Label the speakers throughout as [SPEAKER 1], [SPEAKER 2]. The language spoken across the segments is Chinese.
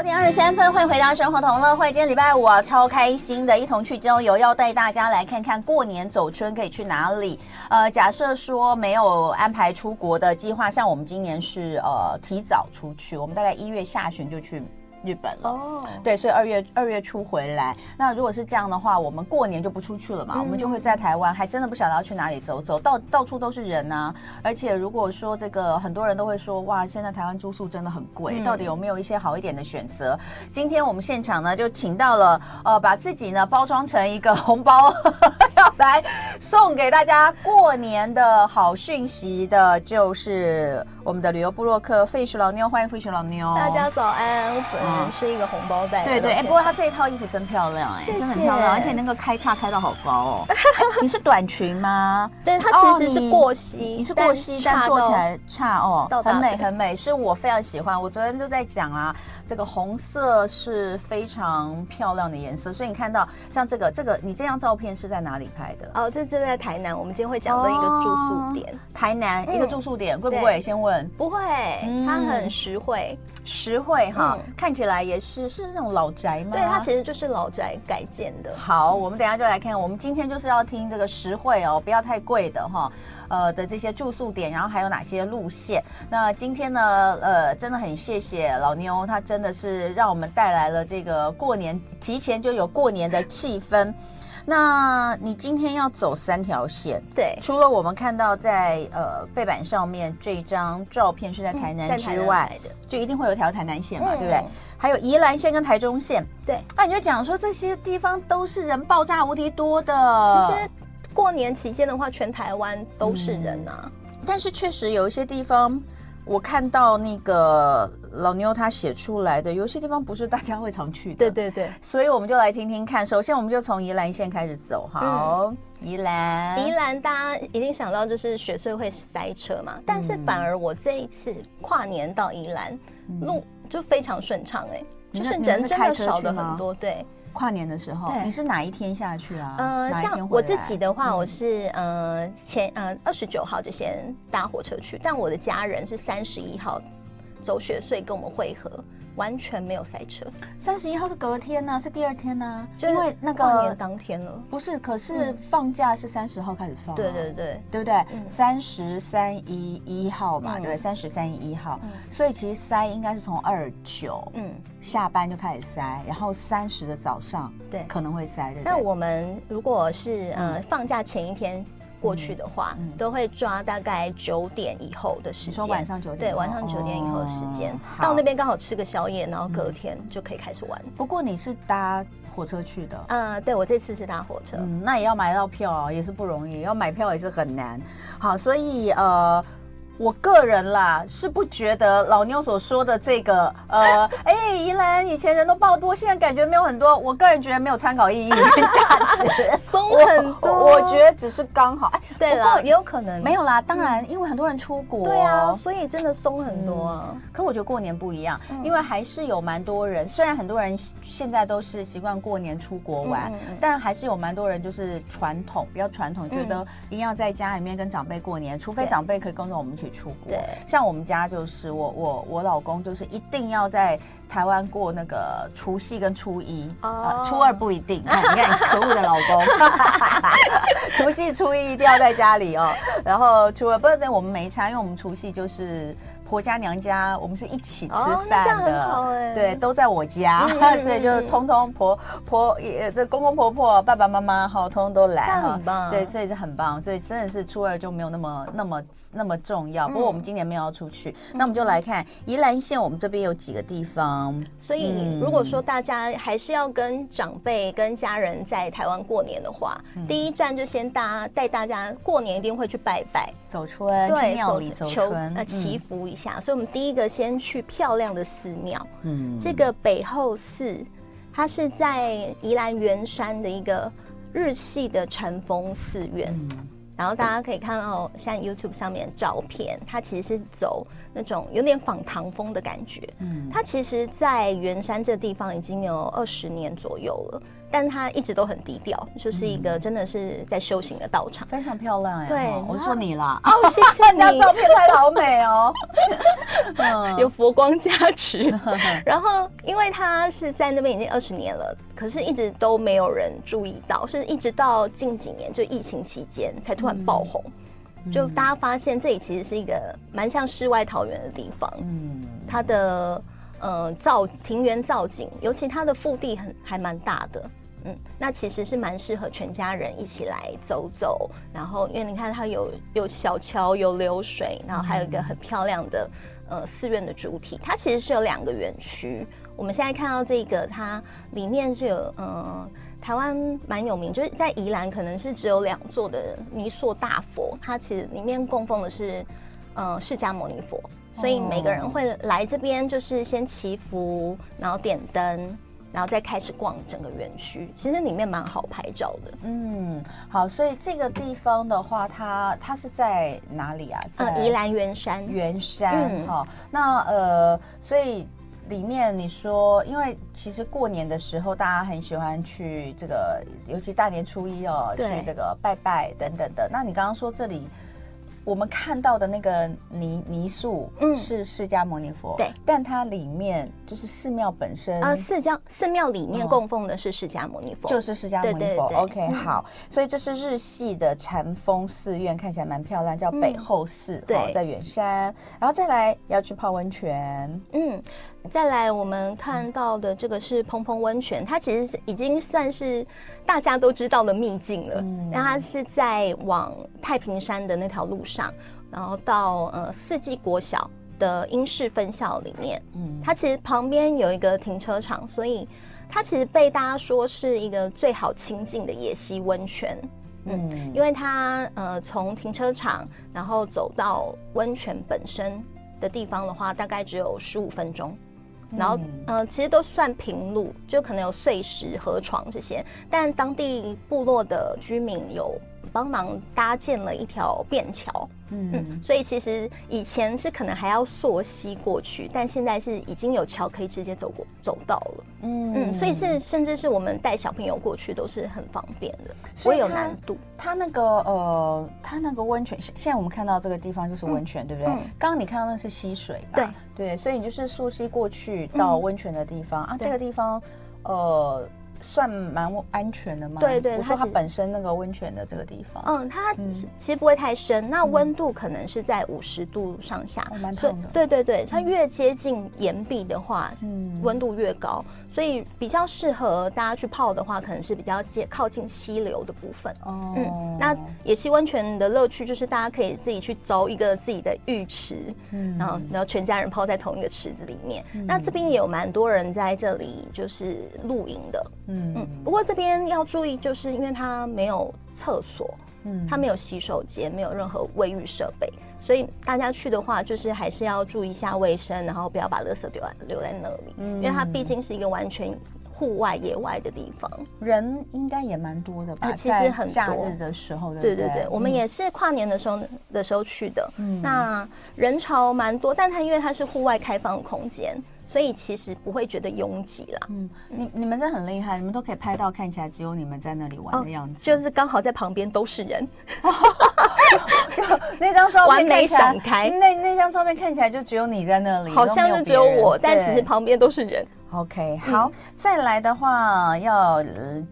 [SPEAKER 1] 九点二十三分，欢迎回到生活同乐会。今天礼拜五啊，超开心的，一同去郊游，要带大家来看看过年走春可以去哪里。呃，假设说没有安排出国的计划，像我们今年是呃提早出去，我们大概一月下旬就去。日本了哦，对，所以二月二月初回来。那如果是这样的话，我们过年就不出去了嘛，嗯、我们就会在台湾，还真的不晓得要去哪里走走，到到处都是人呐、啊。而且如果说这个很多人都会说，哇，现在台湾住宿真的很贵，嗯、到底有没有一些好一点的选择？今天我们现场呢就请到了，呃，把自己呢包装成一个红包，要来送给大家过年的好讯息的，就是我们的旅游部落客 Fish 老妞，欢迎 Fish 老妞，
[SPEAKER 2] 大家早安。是一个红包袋，
[SPEAKER 1] 对对，哎，不过他这一套衣服真漂亮，哎，真的很漂亮，而且那个开叉开到好高哦。你是短裙吗？
[SPEAKER 2] 对，它其实是过膝，
[SPEAKER 1] 你是过膝，但做起来叉哦，很美很美，是我非常喜欢。我昨天就在讲啊，这个红色是非常漂亮的颜色，所以你看到像这个这个，你这张照片是在哪里拍的？
[SPEAKER 2] 哦，这是在台南，我们今天会讲的一个住宿点。
[SPEAKER 1] 台南一个住宿点贵不贵？先问。
[SPEAKER 2] 不会，它很实惠，
[SPEAKER 1] 实惠哈，看起来也是是那种老宅吗？
[SPEAKER 2] 对，它其实就是老宅改建的。
[SPEAKER 1] 好，我们等一下就来看。我们今天就是要听这个实惠哦，不要太贵的哈。呃的这些住宿点，然后还有哪些路线？那今天呢，呃，真的很谢谢老妞，她真的是让我们带来了这个过年提前就有过年的气氛。那你今天要走三条线，
[SPEAKER 2] 对，除
[SPEAKER 1] 了我们看到在呃背板上面这张照片是在台南之外，嗯、就一定会有条台南线嘛，嗯、对不对？还有宜兰线跟台中线，
[SPEAKER 2] 对。
[SPEAKER 1] 那、啊、你就讲说这些地方都是人爆炸无敌多的。
[SPEAKER 2] 其实过年期间的话，全台湾都是人啊。嗯、
[SPEAKER 1] 但是确实有一些地方。我看到那个老妞她写出来的，有些地方不是大家会常去的。
[SPEAKER 2] 对对对，
[SPEAKER 1] 所以我们就来听听看。首先，我们就从宜兰县开始走。好，嗯、宜兰，
[SPEAKER 2] 宜兰大家一定想到就是雪穗会塞车嘛，但是反而我这一次跨年到宜兰，嗯、路就非常顺畅哎，就是人真的少了很多。对。
[SPEAKER 1] 跨年的时候，你是哪一天下去啊？
[SPEAKER 2] 呃，像我自己的话，我是呃前呃二十九号就先搭火车去，但我的家人是三十一号走雪隧跟我们会合。完全没有塞车。
[SPEAKER 1] 三十一号是隔天呢、啊，是第二天呢、啊？
[SPEAKER 2] 因为那个过年当天了。
[SPEAKER 1] 不是，可是放假是三十号开始放、啊。
[SPEAKER 2] 对对对，
[SPEAKER 1] 对不对？三十三一一号嘛，嗯、对，三十三一一号。嗯、所以其实塞应该是从二九，嗯，下班就开始塞，然后三十的早上，对，可能会塞的。
[SPEAKER 2] 那我们如果是呃放假前一天。过去的话，都会抓大概九点以后的时间。
[SPEAKER 1] 说晚上九点，
[SPEAKER 2] 对，晚上九点以后的时间，哦、到那边刚好吃个宵夜，然后隔天就可以开始玩。
[SPEAKER 1] 不过你是搭火车去的？
[SPEAKER 2] 嗯，对，我这次是搭火车，
[SPEAKER 1] 嗯，那也要买到票哦，也是不容易，要买票也是很难。好，所以呃。我个人啦是不觉得老妞所说的这个呃，哎、欸，宜兰以前人都爆多，现在感觉没有很多。我个人觉得没有参考意义跟价值，
[SPEAKER 2] 松很多
[SPEAKER 1] 我。我觉得只是刚好。哎，
[SPEAKER 2] 对了，也有可能
[SPEAKER 1] 没有啦。当然，因为很多人出国，
[SPEAKER 2] 对啊，所以真的松很多、啊
[SPEAKER 1] 嗯。可我觉得过年不一样，因为还是有蛮多人，虽然很多人现在都是习惯过年出国玩，但还是有蛮多人就是传统比较传统，觉得一定要在家里面跟长辈过年，除非长辈可以跟着我们一起。出国，像我们家就是我我我老公就是一定要在台湾过那个除夕跟初一，啊，初二不一定。你看，你看，可恶的老公，除夕初一一定要在家里哦，然后初二不是我们没差，因为我们除夕就是。婆家娘家，我们是一起吃饭的，哦、对，都在我家，嗯、所以就通通婆婆也这公公婆婆、爸爸妈妈哈，通通都来棒，对，所以是很棒，所以真的是初二就没有那么那么那么重要。不过我们今年没有要出去，嗯、那我们就来看宜兰县，我们这边有几个地方。
[SPEAKER 2] 所以如果说大家还是要跟长辈、跟家人在台湾过年的话，嗯、第一站就先搭带大家过年一定会去拜拜、
[SPEAKER 1] 走春，对，去庙里走春，
[SPEAKER 2] 呃，祈福一下。所以，我们第一个先去漂亮的寺庙。嗯，这个北后寺，它是在宜兰圆山的一个日系的禅风寺院。嗯，然后大家可以看到，像 YouTube 上面的照片，它其实是走那种有点仿唐风的感觉。嗯，它其实，在圆山这地方已经有二十年左右了。但它一直都很低调，就是一个真的是在修行的道场，
[SPEAKER 1] 非常漂亮哎。
[SPEAKER 2] 对，
[SPEAKER 1] 我说你啦，
[SPEAKER 2] 哦，谢谢 你，
[SPEAKER 1] 那照片拍的好美哦，
[SPEAKER 2] 有佛光加持。然后，因为他是在那边已经二十年了，可是一直都没有人注意到，是一直到近几年就疫情期间才突然爆红。就大家发现这里其实是一个蛮像世外桃源的地方，嗯，它的呃造庭园造景，尤其它的腹地很还蛮大的，嗯，那其实是蛮适合全家人一起来走走。然后因为你看它有有小桥有流水，然后还有一个很漂亮的呃寺院的主体，它其实是有两个园区。我们现在看到这个，它里面是有嗯。呃台湾蛮有名，就是在宜兰，可能是只有两座的泥塑大佛，它其实里面供奉的是，呃，释迦牟尼佛，所以每个人会来这边，就是先祈福，然后点灯，然后再开始逛整个园区。其实里面蛮好拍照的。
[SPEAKER 1] 嗯，好，所以这个地方的话，它它是在哪里啊？在
[SPEAKER 2] 宜兰圆山。
[SPEAKER 1] 圆山，好、嗯，那呃，所以。里面你说，因为其实过年的时候，大家很喜欢去这个，尤其大年初一哦，去这个拜拜等等的。那你刚刚说这里。我们看到的那个泥泥塑，嗯，是释迦牟尼佛，对，但它里面就是寺庙本身
[SPEAKER 2] 啊，释迦寺庙里面供奉的是释迦牟尼佛，
[SPEAKER 1] 就是释迦牟尼佛。OK，好，所以这是日系的禅风寺院，看起来蛮漂亮，叫北后寺，对，在远山，然后再来要去泡温泉，
[SPEAKER 2] 嗯，再来我们看到的这个是蓬蓬温泉，它其实是已经算是大家都知道的秘境了，那它是在往太平山的那条路上。上，然后到呃四季国小的英式分校里面，嗯，它其实旁边有一个停车场，所以它其实被大家说是一个最好亲近的野溪温泉，嗯，嗯，因为它呃从停车场然后走到温泉本身的地方的话，大概只有十五分钟，然后呃其实都算平路，就可能有碎石、河床这些，但当地部落的居民有。帮忙搭建了一条便桥，嗯，嗯，所以其实以前是可能还要溯溪过去，但现在是已经有桥可以直接走过走到了，嗯嗯，所以是甚至是我们带小朋友过去都是很方便的，所以有难度。
[SPEAKER 1] 它那个呃，它那个温泉，现现在我们看到这个地方就是温泉，嗯、对不对？嗯、刚刚你看到那是溪水吧？
[SPEAKER 2] 对
[SPEAKER 1] 对，所以你就是溯溪过去到温泉的地方、嗯、啊，这个地方呃。算蛮安全的吗？
[SPEAKER 2] 对对，
[SPEAKER 1] 我说它本身那个温泉的这个地方，
[SPEAKER 2] 嗯，它其实不会太深，那温度可能是在五十度上下，
[SPEAKER 1] 蛮烫的。
[SPEAKER 2] 对对对，它越接近岩壁的话，嗯，温度越高。所以比较适合大家去泡的话，可能是比较接靠近溪流的部分。哦，嗯，那野溪温泉的乐趣就是大家可以自己去凿一个自己的浴池，嗯，然后然后全家人泡在同一个池子里面。嗯，那这边也有蛮多人在这里就是露营的。嗯嗯，不过这边要注意，就是因为它没有厕所，嗯，它没有洗手间，没有任何卫浴设备。所以大家去的话，就是还是要注意一下卫生，然后不要把垃圾丢在留在那里，嗯，因为它毕竟是一个完全户外野外的地方，
[SPEAKER 1] 人应该也蛮多的吧？
[SPEAKER 2] 呃，其实很多。
[SPEAKER 1] 假日的时候，对
[SPEAKER 2] 对对，我们也是跨年的时候的时候去的，嗯，那人潮蛮多，但它因为它是户外开放的空间。所以其实不会觉得拥挤啦。嗯，
[SPEAKER 1] 你你们真的很厉害，你们都可以拍到看起来只有你们在那里玩的样子，
[SPEAKER 2] 哦、就是刚好在旁边都是人，
[SPEAKER 1] 就，就那张照片
[SPEAKER 2] 完美闪开，
[SPEAKER 1] 那那张照片看起来就只有你在那里，
[SPEAKER 2] 好像是只有我，但其实旁边都是人。
[SPEAKER 1] OK，好，嗯、再来的话要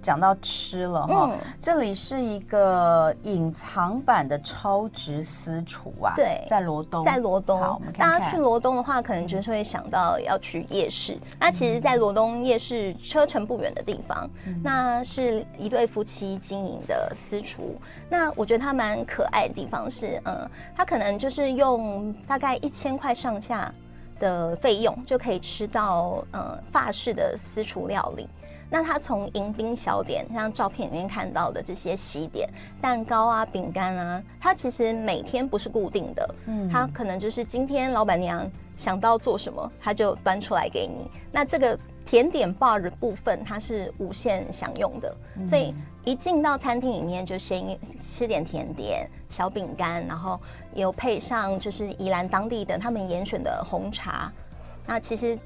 [SPEAKER 1] 讲到吃了哈，嗯、这里是一个隐藏版的超值私厨啊，
[SPEAKER 2] 对，
[SPEAKER 1] 在罗东，
[SPEAKER 2] 在罗东，好，我们看看，大家去罗东的话，可能就是会想到要去夜市。嗯、那其实，在罗东夜市车程不远的地方，嗯、那是一对夫妻经营的私厨。那我觉得它蛮可爱的地方是，嗯，它可能就是用大概一千块上下。的费用就可以吃到呃法式的私厨料理。那它从迎宾小点，像照片里面看到的这些喜点、蛋糕啊、饼干啊，它其实每天不是固定的，嗯，它可能就是今天老板娘想到做什么，他就端出来给你。那这个甜点 bar 的部分，它是无限享用的，所以一进到餐厅里面就先吃点甜点、小饼干，然后有配上就是宜兰当地的他们严选的红茶。那其实。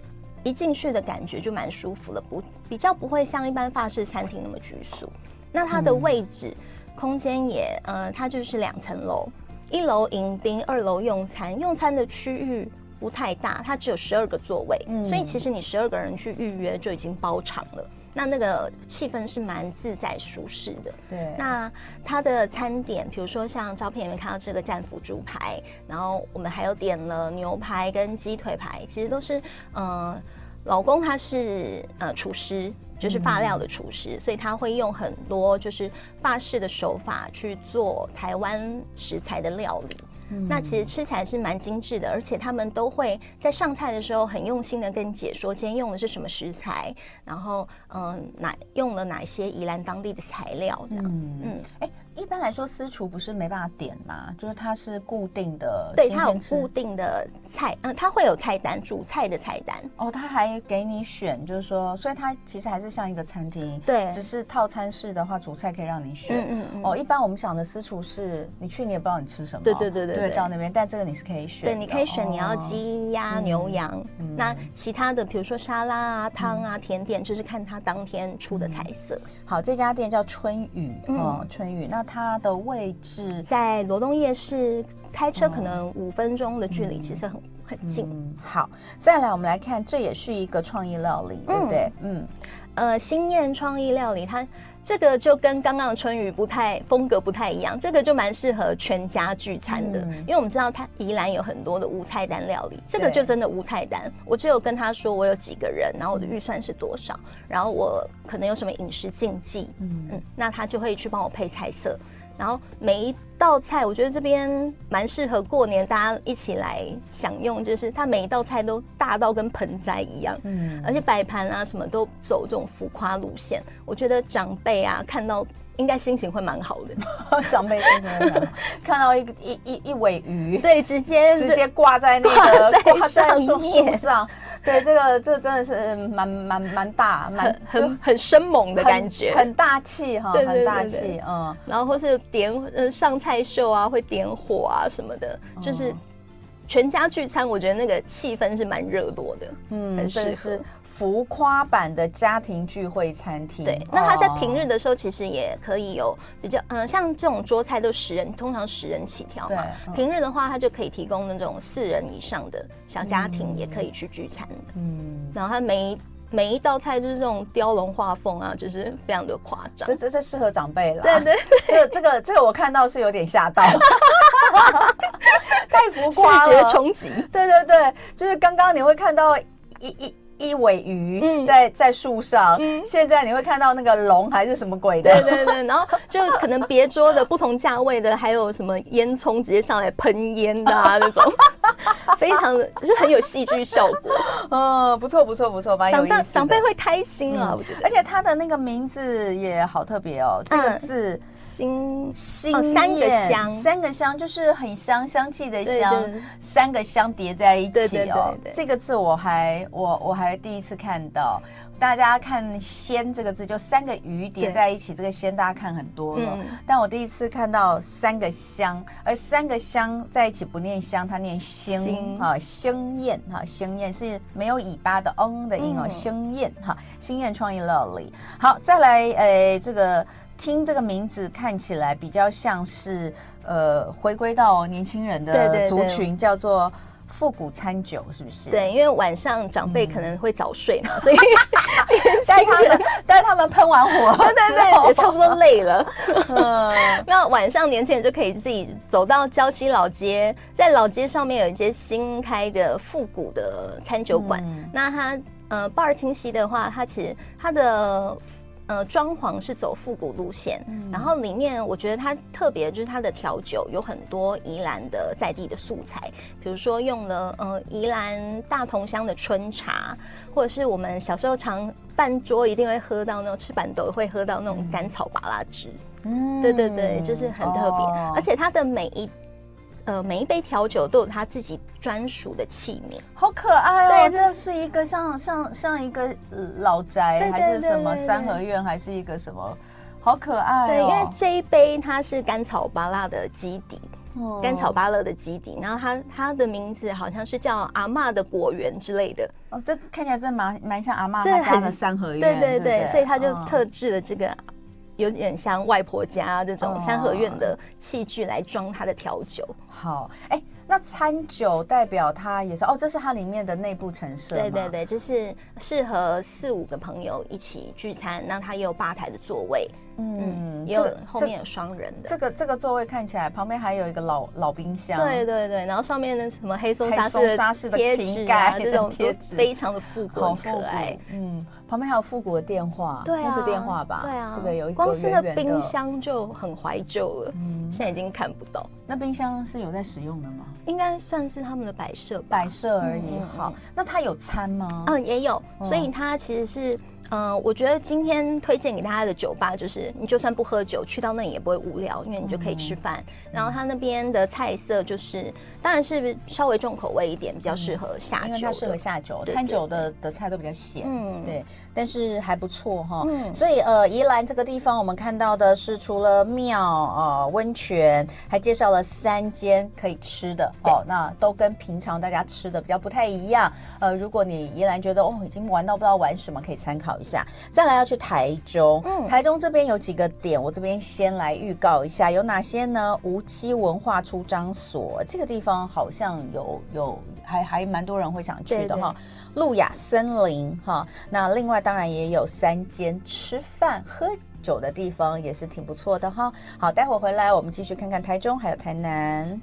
[SPEAKER 2] 一进去的感觉就蛮舒服了，不比较不会像一般法式餐厅那么拘束。那它的位置、嗯、空间也，呃，它就是两层楼，一楼迎宾，二楼用餐。用餐的区域不太大，它只有十二个座位，嗯、所以其实你十二个人去预约就已经包场了。那那个气氛是蛮自在舒适的。
[SPEAKER 1] 对。
[SPEAKER 2] 那它的餐点，比如说像照片里面看到这个战斧猪排，然后我们还有点了牛排跟鸡腿排，其实都是呃，老公他是呃厨师，就是发料的厨师，嗯、所以他会用很多就是法式的手法去做台湾食材的料理。那其实吃起来是蛮精致的，而且他们都会在上菜的时候很用心的跟你解说今天用的是什么食材，然后嗯，哪用了哪些宜兰当地的材料这样，嗯。嗯，哎。
[SPEAKER 1] 一般来说，私厨不是没办法点吗？就是它是固定的，
[SPEAKER 2] 对，它有固定的菜，嗯，它会有菜单，主菜的菜单。
[SPEAKER 1] 哦，它还给你选，就是说，所以它其实还是像一个餐厅，
[SPEAKER 2] 对，
[SPEAKER 1] 只是套餐式的话，主菜可以让你选。嗯嗯，嗯。哦，一般我们想的私厨是，你去你也不知道你吃什么，
[SPEAKER 2] 对对对对，
[SPEAKER 1] 对，到那边，但这个你是可以选，
[SPEAKER 2] 对，你可以选你要鸡鸭牛羊。那其他的，比如说沙拉啊、汤啊、甜点，就是看它当天出的菜色。
[SPEAKER 1] 好，这家店叫春雨，哦，春雨，那它的位置
[SPEAKER 2] 在罗东夜市，开车可能五分钟的距离，其实很、嗯、很近、
[SPEAKER 1] 嗯。好，再来我们来看，这也是一个创意料理，对不对？嗯，
[SPEAKER 2] 呃，新燕创意料理，它这个就跟刚刚的春雨不太风格不太一样，这个就蛮适合全家聚餐的，嗯、因为我们知道它宜兰有很多的无菜单料理，这个就真的无菜单。我只有跟他说我有几个人，然后我的预算是多少，然后我可能有什么饮食禁忌，嗯嗯，那他就会去帮我配菜色。然后每一道菜，我觉得这边蛮适合过年大家一起来享用，就是它每一道菜都大到跟盆栽一样，嗯，而且摆盘啊什么都走这种浮夸路线，我觉得长辈啊看到应该心情会蛮好的。
[SPEAKER 1] 长辈心情会蛮好，看到一个一一一尾鱼，
[SPEAKER 2] 对，直接
[SPEAKER 1] 直接挂在那个
[SPEAKER 2] 挂在树
[SPEAKER 1] 上。对，这个这个、真的是蛮蛮蛮大，蛮
[SPEAKER 2] 很很生猛的感觉，
[SPEAKER 1] 很大气哈，很大气，嗯。
[SPEAKER 2] 然后或是点呃上菜秀啊，会点火啊什么的，就是。全家聚餐，我觉得那个气氛是蛮热络的，嗯，很适合
[SPEAKER 1] 浮夸版的家庭聚会餐厅。
[SPEAKER 2] 对，那他在平日的时候其实也可以有比较，嗯，像这种桌菜都十人，通常十人起跳嘛。对，平日的话，他就可以提供那种四人以上的小家庭也可以去聚餐的。嗯，然后他每每一道菜就是这种雕龙画凤啊，就是非常的夸张。
[SPEAKER 1] 这这这适合长辈了。
[SPEAKER 2] 对对，
[SPEAKER 1] 这个这个这个我看到是有点吓到。太浮夸了，
[SPEAKER 2] 视觉冲击。
[SPEAKER 1] 对对对，就是刚刚你会看到一一一尾鱼在在树上，嗯、现在你会看到那个龙还是什么鬼的？
[SPEAKER 2] 对对对，然后就可能别桌的不同价位的，还有什么烟囱直接上来喷烟的啊那种。非常的就是很有戏剧效果，
[SPEAKER 1] 嗯，不错不错不错，蛮有意思的。
[SPEAKER 2] 长辈会开心啊，我觉得。
[SPEAKER 1] 而且他的那个名字也好特别哦，这个字“
[SPEAKER 2] 心
[SPEAKER 1] 心”三个香，三个香就是很香，香气的香，三个香叠在一起哦。这个字我还我我还第一次看到。大家看“鲜”这个字，就三个鱼叠在一起，这个“鲜”大家看很多了。但我第一次看到三个香，而三个香在一起不念香，它念兴哈，兴宴哈，星燕是没有尾巴的“嗯”的音哦，星燕哈，兴宴创意料理。好，再来，诶，这个听这个名字看起来比较像是呃，回归到年轻人的族群，叫做。复古餐酒是不是？
[SPEAKER 2] 对，因为晚上长辈可能会早睡嘛，嗯、所以
[SPEAKER 1] 带他们带他们喷完火，
[SPEAKER 2] 对对对，也差不多累了。嗯，那晚上年轻人就可以自己走到礁溪老街，在老街上面有一些新开的复古的餐酒馆。嗯、那它呃，巴尔清溪的话，它其实它的。呃，装潢是走复古路线，嗯、然后里面我觉得它特别就是它的调酒有很多宜兰的在地的素材，比如说用了呃宜兰大同乡的春茶，或者是我们小时候常办桌一定会喝到那种吃板豆会喝到那种甘草巴拉汁，嗯，对对对，就是很特别，哦、而且它的每一。呃，每一杯调酒都有它自己专属的器皿，
[SPEAKER 1] 好可爱哦！对，这是一个像像像一个老宅，还是什么三合院，还是一个什么？好可爱哦！
[SPEAKER 2] 对，因为这一杯它是甘草巴拉的基底，甘草芭乐的基底，然后它它的名字好像是叫阿嬷的果园之类的。
[SPEAKER 1] 哦，这看起来真的蛮蛮像阿嬷他家的三合院。
[SPEAKER 2] 对对对，对对，所以他就特制了这个。有点像外婆家这种三合院的器具来装它的调酒。
[SPEAKER 1] 好，哎、欸，那餐酒代表它也是哦，这是它里面的内部陈设。
[SPEAKER 2] 对对对，就是适合四五个朋友一起聚餐，那它也有吧台的座位。嗯，也有后面有双人的。
[SPEAKER 1] 这个这个座位看起来旁边还有一个老老冰箱。
[SPEAKER 2] 对对对，然后上面的什么黑松沙士的贴纸啊，这种 贴纸非常的复古好可爱。
[SPEAKER 1] 嗯。旁边还有复古的电话，
[SPEAKER 2] 对啊，
[SPEAKER 1] 那是电话吧？
[SPEAKER 2] 对啊，
[SPEAKER 1] 对不对？有一
[SPEAKER 2] 光是那冰箱就很怀旧了，嗯，现在已经看不到。
[SPEAKER 1] 那冰箱是有在使用的吗？
[SPEAKER 2] 应该算是他们的摆设，
[SPEAKER 1] 摆设而已。好，那它有餐吗？
[SPEAKER 2] 嗯，也有，所以它其实是。嗯，我觉得今天推荐给大家的酒吧，就是你就算不喝酒，去到那里也不会无聊，因为你就可以吃饭。嗯、然后他那边的菜色就是，当然是稍微重口味一点，比较适合下酒，因为它
[SPEAKER 1] 适合下酒。餐酒的的菜都比较咸，嗯，对，但是还不错哈。嗯，所以呃，宜兰这个地方，我们看到的是除了庙啊、温、呃、泉，还介绍了三间可以吃的哦，那都跟平常大家吃的比较不太一样。呃，如果你宜兰觉得哦，已经玩到不知道玩什么，可以参考。一下，再来要去台中。嗯，台中这边有几个点，我这边先来预告一下，有哪些呢？梧栖文化出张所这个地方好像有有还还蛮多人会想去的哈。路亚森林哈，那另外当然也有三间吃饭喝酒的地方，也是挺不错的哈。好，待会回来我们继续看看台中还有台南。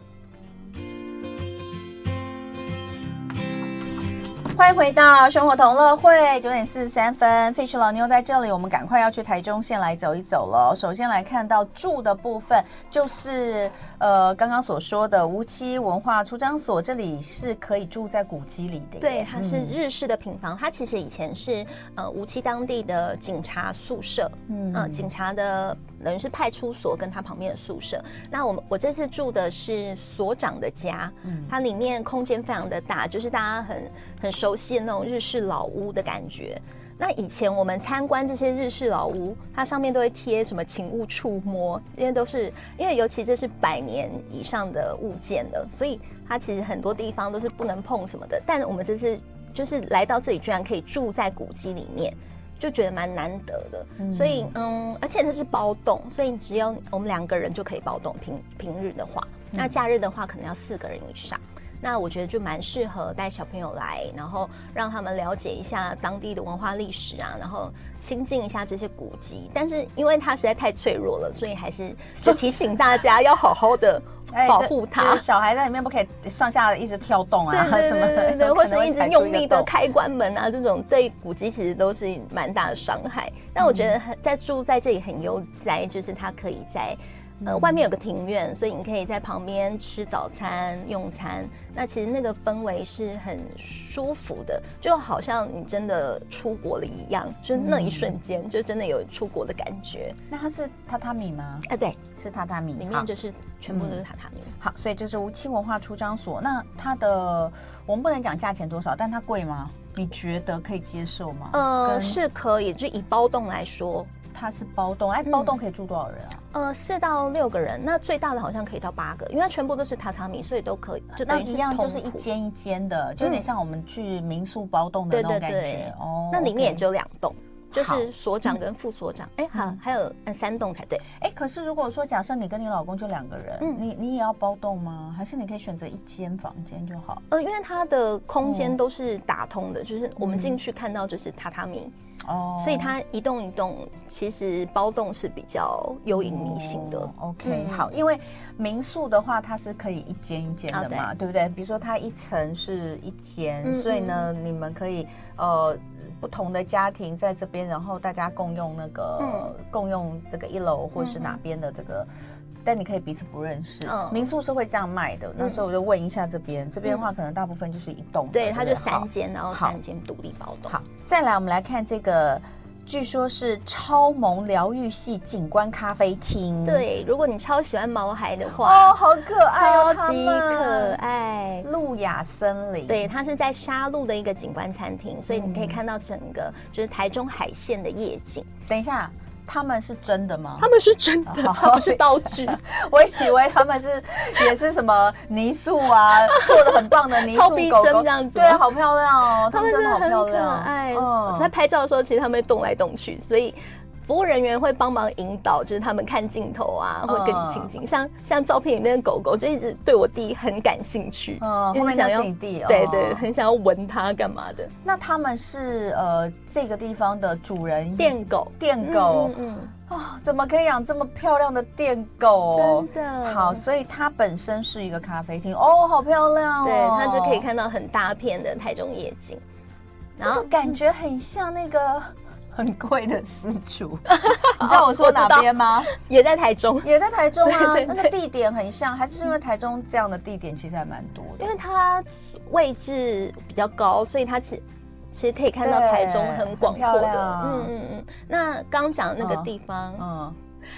[SPEAKER 1] 欢迎回到生活同乐会，九点四十三分，Fish 老妞在这里，我们赶快要去台中县来走一走了。首先来看到住的部分，就是呃刚刚所说的梧栖文化出张所，这里是可以住在古迹里的。
[SPEAKER 2] 对，它是日式的平房，嗯、它其实以前是呃梧栖当地的警察宿舍，嗯、呃，警察的。等于是派出所跟他旁边的宿舍。那我们我这次住的是所长的家，嗯，它里面空间非常的大，就是大家很很熟悉的那种日式老屋的感觉。那以前我们参观这些日式老屋，它上面都会贴什么“请勿触摸”，因为都是因为尤其这是百年以上的物件了，所以它其实很多地方都是不能碰什么的。但我们这次就是来到这里，居然可以住在古迹里面。就觉得蛮难得的，嗯、所以嗯，而且它是包栋，所以只有我们两个人就可以包栋。平平日的话，嗯、那假日的话可能要四个人以上。那我觉得就蛮适合带小朋友来，然后让他们了解一下当地的文化历史啊，然后亲近一下这些古迹。但是因为它实在太脆弱了，所以还是就提醒大家要好好的 保护它。
[SPEAKER 1] 小孩在里面不可以上下一直跳动啊，
[SPEAKER 2] 什么对对，或是一直用力的开关门啊，这种对古迹其实都是蛮大的伤害。但我觉得在住在这里很悠哉，就是它可以在。呃，外面有个庭院，所以你可以在旁边吃早餐、用餐。那其实那个氛围是很舒服的，就好像你真的出国了一样，就那一瞬间就真的有出国的感觉。
[SPEAKER 1] 那它是榻榻米吗？啊、
[SPEAKER 2] 呃，对，
[SPEAKER 1] 是榻榻米，
[SPEAKER 2] 里面就是全部都是榻榻米。
[SPEAKER 1] 好，所以这是无期文化出张所。那它的我们不能讲价钱多少，但它贵吗？你觉得可以接受吗？
[SPEAKER 2] 呃，跟是可以，就以包栋来说。
[SPEAKER 1] 它是包栋，哎，包栋可以住多少人啊？
[SPEAKER 2] 呃，四到六个人，那最大的好像可以到八个，因为它全部都是榻榻米，所以都可以。就等
[SPEAKER 1] 一样，就是一间一间的，就有点像我们去民宿包栋的那种感觉。哦，
[SPEAKER 2] 那里面也只有两栋，就是所长跟副所长。哎，好，还有嗯三栋才对。
[SPEAKER 1] 哎，可是如果说假设你跟你老公就两个人，嗯你你也要包栋吗？还是你可以选择一间房间就好？
[SPEAKER 2] 呃，因为它的空间都是打通的，就是我们进去看到就是榻榻米。哦，oh, 所以它一栋一栋，其实包栋是比较有隐秘性的。
[SPEAKER 1] Oh, OK，、嗯、好，因为民宿的话，它是可以一间一间的嘛，oh, 对，对不对？比如说它一层是一间，嗯、所以呢，你们可以呃不同的家庭在这边，然后大家共用那个、嗯、共用这个一楼或是哪边的这个。但你可以彼此不认识，民宿是会这样卖的。那时候我就问一下这边，这边的话可能大部分就是一栋，
[SPEAKER 2] 对，它就三间，然后三间独立包栋。
[SPEAKER 1] 好，再来我们来看这个，据说是超萌疗愈系景观咖啡厅。
[SPEAKER 2] 对，如果你超喜欢毛孩的话，
[SPEAKER 1] 哦，好可爱，
[SPEAKER 2] 超级可爱。
[SPEAKER 1] 路亚森林，
[SPEAKER 2] 对，它是在沙鹿的一个景观餐厅，所以你可以看到整个就是台中海线的夜景。
[SPEAKER 1] 等一下。他们是真的吗？
[SPEAKER 2] 他们是真的，他不是道具。
[SPEAKER 1] 我以为他们是也是什么泥塑啊，做的很棒的泥塑狗狗这样子。对，好漂亮哦，他们真的好漂亮，
[SPEAKER 2] 爱。嗯，在拍照的时候，其实他们会动来动去，所以。服务人员会帮忙引导，就是他们看镜头啊，会跟你亲近。像像照片里面的狗狗，就一直对我弟很感兴趣，嗯，因为想要你弟，对对，很想要闻它干嘛的。
[SPEAKER 1] 那他们是呃这个地方的主人，
[SPEAKER 2] 电狗，
[SPEAKER 1] 电狗，嗯哦，怎么可以养这么漂亮的电狗？
[SPEAKER 2] 真的。
[SPEAKER 1] 好，所以它本身是一个咖啡厅。哦，好漂亮哦，
[SPEAKER 2] 对，它就可以看到很大片的台中夜景，
[SPEAKER 1] 然后感觉很像那个。很贵的私厨，你知道我说哪边吗？
[SPEAKER 2] 也在台中，
[SPEAKER 1] 也在台中啊。那个地点很像，还是因为台中这样的地点其实还蛮多的。
[SPEAKER 2] 因为它位置比较高，所以它其其实可以看到台中很广阔的。嗯嗯嗯。那刚讲的那个地方，嗯，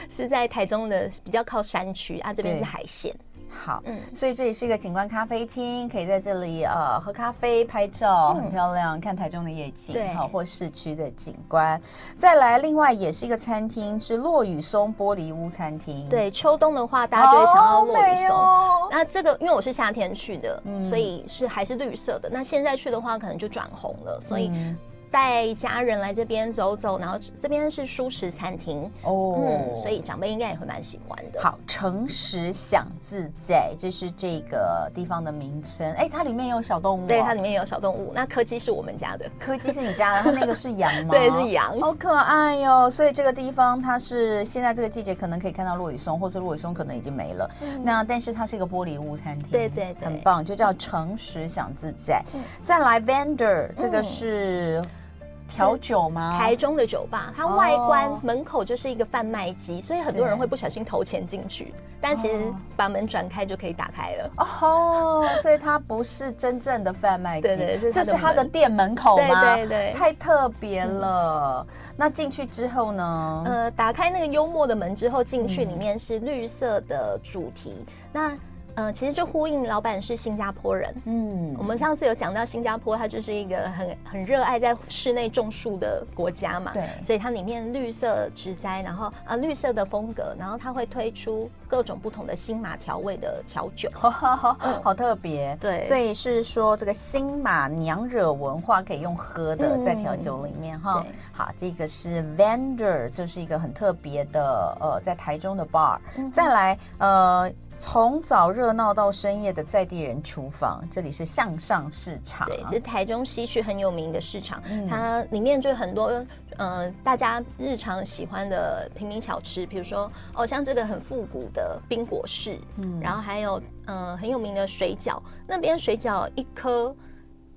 [SPEAKER 2] 是在台中的比较靠山区啊，这边是海线。
[SPEAKER 1] 好，嗯，所以这里是一个景观咖啡厅，可以在这里呃喝咖啡、拍照，很漂亮，看台中的夜景，对，好，或市区的景观。再来，另外也是一个餐厅，是落雨松玻璃屋餐厅。
[SPEAKER 2] 对，秋冬的话，大家就会想要落雨松。哦、那这个，因为我是夏天去的，嗯、所以是还是绿色的。那现在去的话，可能就转红了，所以。嗯带家人来这边走走，然后这边是舒食餐厅哦，嗯，所以长辈应该也会蛮喜欢的。
[SPEAKER 1] 好，诚实享自在，这是这个地方的名称。哎，它里面有小动物，
[SPEAKER 2] 对，它里面有小动物。那柯基是我们家的，
[SPEAKER 1] 柯基是你家的，它那个是羊吗？
[SPEAKER 2] 对，是羊，
[SPEAKER 1] 好可爱哟。所以这个地方它是现在这个季节可能可以看到落羽松，或者落羽松可能已经没了。嗯、那但是它是一个玻璃屋餐厅，
[SPEAKER 2] 对对对，
[SPEAKER 1] 很棒，就叫诚实享自在。嗯、再来，vendor，这个是。嗯调酒吗？
[SPEAKER 2] 台中的酒吧，它外观门口就是一个贩卖机，oh, 所以很多人会不小心投钱进去，但其实把门转开就可以打开了。
[SPEAKER 1] 哦，oh, 所以它不是真正的贩卖机，对对对，这是它的店门口吗？
[SPEAKER 2] 对对对，
[SPEAKER 1] 太特别了。嗯、那进去之后呢？
[SPEAKER 2] 呃，打开那个幽默的门之后，进去里面是绿色的主题。嗯、那嗯、呃，其实就呼应老板是新加坡人。嗯，我们上次有讲到新加坡，它就是一个很很热爱在室内种树的国家嘛。对，所以它里面绿色植栽，然后啊、呃、绿色的风格，然后它会推出各种不同的新马调味的调酒，
[SPEAKER 1] 好特别。对，所以是说这个新马娘惹文化可以用喝的，在调酒里面哈。对好，这个是 Vendor，就是一个很特别的呃，在台中的 bar。嗯、再来呃。从早热闹到深夜的在地人厨房，这里是向上市场。
[SPEAKER 2] 对，这是台中西区很有名的市场，嗯、它里面就很多嗯、呃，大家日常喜欢的平民小吃，比如说哦，像这个很复古的冰果室，嗯，然后还有嗯、呃、很有名的水饺，那边水饺一颗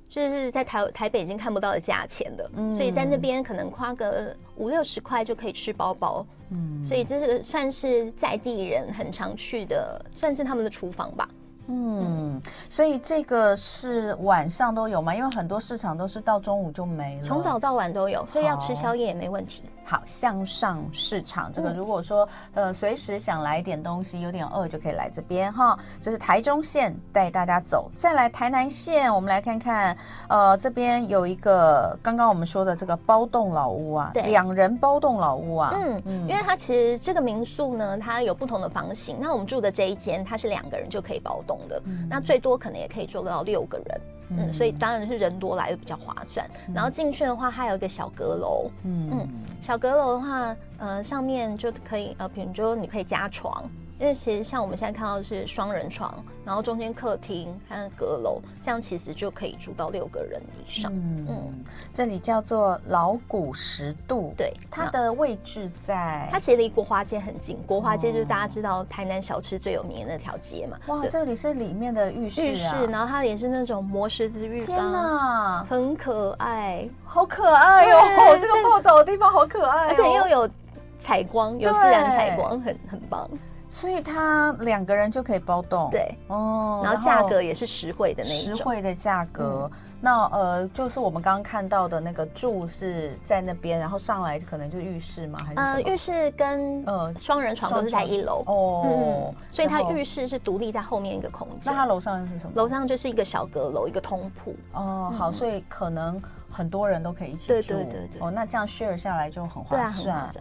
[SPEAKER 2] 就是在台台北已经看不到的价钱了，嗯、所以在那边可能花个五六十块就可以吃饱饱。嗯，所以这是算是在地人很常去的，算是他们的厨房吧。
[SPEAKER 1] 嗯，所以这个是晚上都有吗？因为很多市场都是到中午就没了，
[SPEAKER 2] 从早到晚都有，所以要吃宵夜也没问题。
[SPEAKER 1] 好，向上市场这个，如果说、嗯、呃随时想来点东西，有点饿就可以来这边哈。这是台中线带大家走，再来台南线，我们来看看，呃这边有一个刚刚我们说的这个包栋老屋啊，对，两人包栋老屋啊，
[SPEAKER 2] 嗯嗯，因为它其实这个民宿呢，它有不同的房型，那我们住的这一间它是两个人就可以包栋的，嗯、那最多可能也可以做到六个人。嗯，所以当然是人多来会比较划算。嗯、然后进去的话，还有一个小阁楼。嗯嗯，小阁楼的话，呃，上面就可以呃，比如说你可以加床。因为其实像我们现在看到的是双人床，然后中间客厅还有阁楼，这样其实就可以住到六个人以上。嗯，嗯
[SPEAKER 1] 这里叫做老古十渡，
[SPEAKER 2] 对，
[SPEAKER 1] 它的位置在
[SPEAKER 2] 它其实离国华街很近。国华街就是大家知道台南小吃最有名的那条街嘛。
[SPEAKER 1] 哇，对这里是里面的浴室啊，浴室，
[SPEAKER 2] 然后它也是那种磨石子浴缸，天哪，很可爱，
[SPEAKER 1] 好可爱哦！这个泡澡的地方好可爱，哦，
[SPEAKER 2] 而且又有采光，有自然采光，很很棒。
[SPEAKER 1] 所以他两个人就可以包栋，
[SPEAKER 2] 对哦，然后价格也是实惠的那种，
[SPEAKER 1] 实惠的价格。嗯、那呃，就是我们刚刚看到的那个住是在那边，然后上来可能就浴室吗？还是呃，
[SPEAKER 2] 浴室跟呃双人床都是在一楼哦，嗯，所以它浴室是独立在后面一个空间。
[SPEAKER 1] 那它楼上是什么？
[SPEAKER 2] 楼上就是一个小阁楼，一个通铺
[SPEAKER 1] 哦。好，所以可能很多人都可以一起住，
[SPEAKER 2] 对对对对。
[SPEAKER 1] 哦，那这样 share 下来就很划算。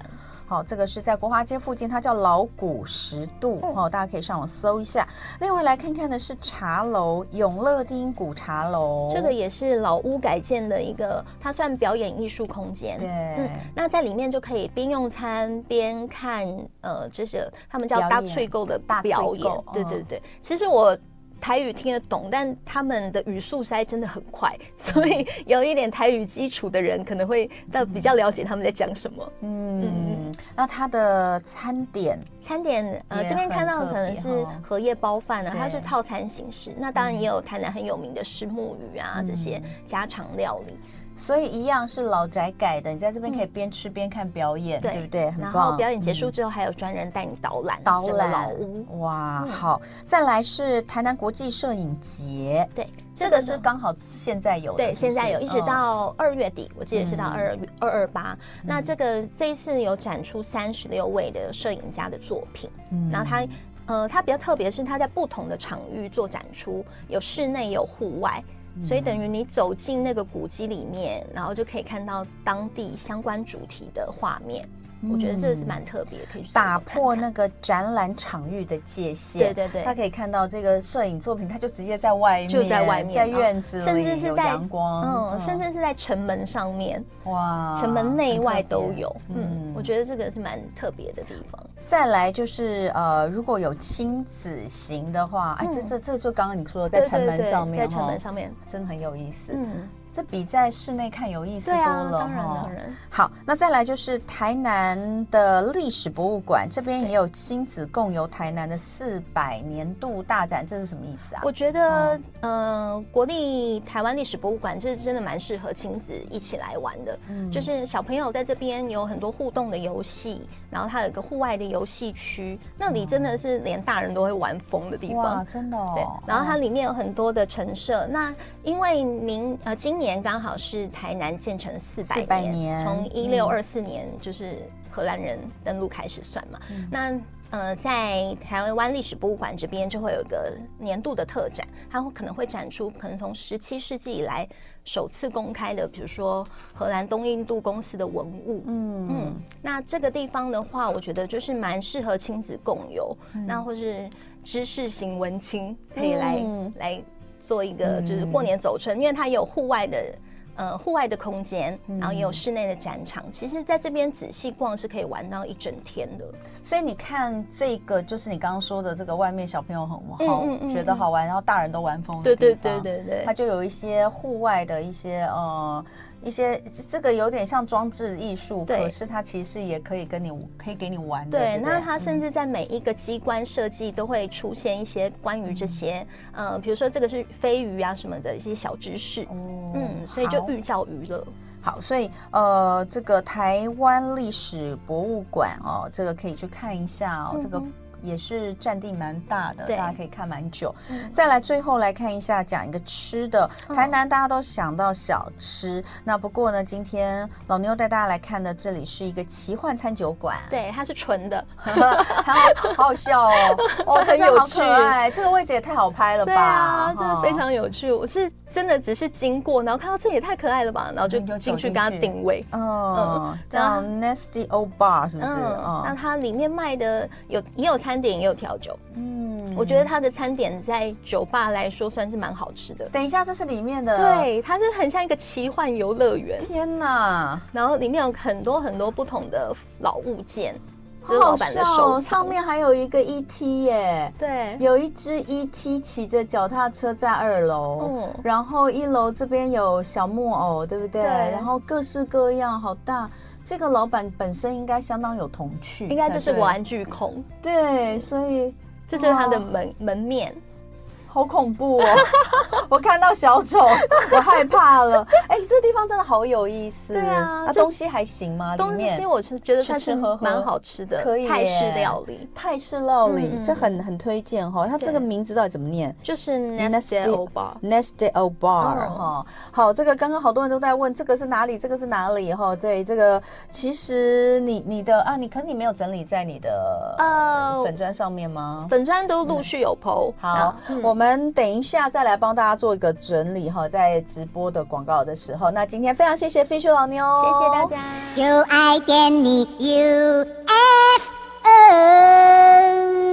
[SPEAKER 1] 好，这个是在国华街附近，它叫老古十度，哦，大家可以上网搜一下。另外来看看的是茶楼永乐町古茶楼，
[SPEAKER 2] 这个也是老屋改建的一个，它算表演艺术空间。
[SPEAKER 1] 对，嗯，
[SPEAKER 2] 那在里面就可以边用餐边看，呃，这是他们叫大翠购的表演。对对对，其实我。台语听得懂，但他们的语速塞真的很快，所以有一点台语基础的人可能会到比较了解他们在讲什么。嗯，
[SPEAKER 1] 嗯，那它的餐点，
[SPEAKER 2] 餐点呃这边看到的可能是荷叶包饭啊，它是套餐形式。那当然也有台南很有名的石木鱼啊，这些家常料理。
[SPEAKER 1] 所以一样是老宅改的，你在这边可以边吃边看表演，对不对？
[SPEAKER 2] 然后表演结束之后，还有专人带你导览导览老屋。
[SPEAKER 1] 哇，好！再来是台南国际摄影节，
[SPEAKER 2] 对，
[SPEAKER 1] 这个是刚好现在有，
[SPEAKER 2] 对，现在有，一直到二月底，我记得是到二月二二八。那这个这一次有展出三十六位的摄影家的作品，然后他呃，它比较特别是它在不同的场域做展出，有室内有户外。所以等于你走进那个古迹里面，然后就可以看到当地相关主题的画面。我觉得这是蛮特别，可以
[SPEAKER 1] 打破那个展览场域的界限。
[SPEAKER 2] 对对对，
[SPEAKER 1] 他可以看到这个摄影作品，他就直接在外面，
[SPEAKER 2] 就在外面，
[SPEAKER 1] 在院子里，
[SPEAKER 2] 甚至是在
[SPEAKER 1] 阳光，
[SPEAKER 2] 嗯，甚至是在城门上面，哇，城门内外都有。嗯，我觉得这个是蛮特别的地方。
[SPEAKER 1] 再来就是呃，如果有亲子型的话，哎，这这这就刚刚你说的，在城门上面，
[SPEAKER 2] 在城门上面，
[SPEAKER 1] 真的很有意思。嗯。这比在室内看有意思多了。
[SPEAKER 2] 啊、当然当然。
[SPEAKER 1] 好，那再来就是台南的历史博物馆，这边也有亲子共游台南的四百年度大展，这是什么意思啊？
[SPEAKER 2] 我觉得，嗯、呃，国立台湾历史博物馆这是真的蛮适合亲子一起来玩的。嗯，就是小朋友在这边有很多互动的游戏，然后它有一个户外的游戏区，那里真的是连大人都会玩疯的地方。
[SPEAKER 1] 哇，真的哦。
[SPEAKER 2] 对，然后它里面有很多的陈设。那因为明呃今年。年刚好是台南建成四百年，从一六二四年就是荷兰人登陆开始算嘛。嗯、那呃，在台湾历史博物馆这边就会有一个年度的特展，它会可能会展出可能从十七世纪以来首次公开的，比如说荷兰东印度公司的文物。嗯嗯，那这个地方的话，我觉得就是蛮适合亲子共游，嗯、那或是知识型文青可以来、嗯、来。做一个就是过年走春，嗯、因为它有户外的，呃，户外的空间，然后也有室内的展场。嗯、其实，在这边仔细逛是可以玩到一整天的。
[SPEAKER 1] 所以你看，这个就是你刚刚说的这个外面小朋友很好，嗯嗯嗯、觉得好玩，然后大人都玩疯。对对对对对，它就有一些户外的一些呃。一些这个有点像装置艺术，可是它其实也可以跟你可以给你玩的。对，对对，那
[SPEAKER 2] 它甚至在每一个机关设计都会出现一些关于这些，嗯、呃，比如说这个是飞鱼啊什么的一些小知识。哦、嗯，所以就寓教于乐。
[SPEAKER 1] 好，所以呃，这个台湾历史博物馆哦，这个可以去看一下哦，嗯、这个。也是占地蛮大的，大家可以看蛮久。嗯、再来，最后来看一下，讲一个吃的。台南大家都想到小吃，嗯、那不过呢，今天老妞带大家来看的，这里是一个奇幻餐酒馆。
[SPEAKER 2] 对，它是纯的，
[SPEAKER 1] 很 好，好好笑哦，哦，很有趣，哎，这个位置也太好拍了吧？对
[SPEAKER 2] 啊，真的非常有趣。我是。真的只是经过，然后看到这也太可爱了吧，然后就进去跟他定位。
[SPEAKER 1] 嗯，叫 Nasty Old Bar 是不是？嗯，
[SPEAKER 2] 那它里面卖的有也有餐点，也有调酒。嗯，我觉得它的餐点在酒吧来说算是蛮好吃的。
[SPEAKER 1] 等一下，这是里面的，
[SPEAKER 2] 对，它是很像一个奇幻游乐园。
[SPEAKER 1] 天哪！
[SPEAKER 2] 然后里面有很多很多不同的老物件。
[SPEAKER 1] 好好笑哦！上面还有一个 E.T. 耶，
[SPEAKER 2] 对，
[SPEAKER 1] 有一只 E.T. 骑着脚踏车在二楼，嗯，然后一楼这边有小木偶，对不对？对，然后各式各样，好大。这个老板本身应该相当有童趣，
[SPEAKER 2] 应该就是玩具控，
[SPEAKER 1] 对，所以
[SPEAKER 2] 这就是他的门门面。
[SPEAKER 1] 好恐怖哦！我看到小丑，我害怕了。哎，这地方真的好有意思。对啊，那东西还行吗？
[SPEAKER 2] 东西我是觉得算是蛮好吃的，可以泰式料理。
[SPEAKER 1] 泰式料理，这很很推荐哈。它这个名字到底怎么念？
[SPEAKER 2] 就是 Nasty Old Bar。
[SPEAKER 1] Nasty Old Bar 哈。好，这个刚刚好多人都在问，这个是哪里？这个是哪里？哈，对，这个其实你你的啊，你可能你没有整理在你的呃粉砖上面吗？
[SPEAKER 2] 粉砖都陆续有 PO。
[SPEAKER 1] 好，我们。我们等一下再来帮大家做一个整理哈，在直播的广告的时候。那今天非常谢谢飞秀老妞，
[SPEAKER 2] 谢谢大家，就爱点你，U F O。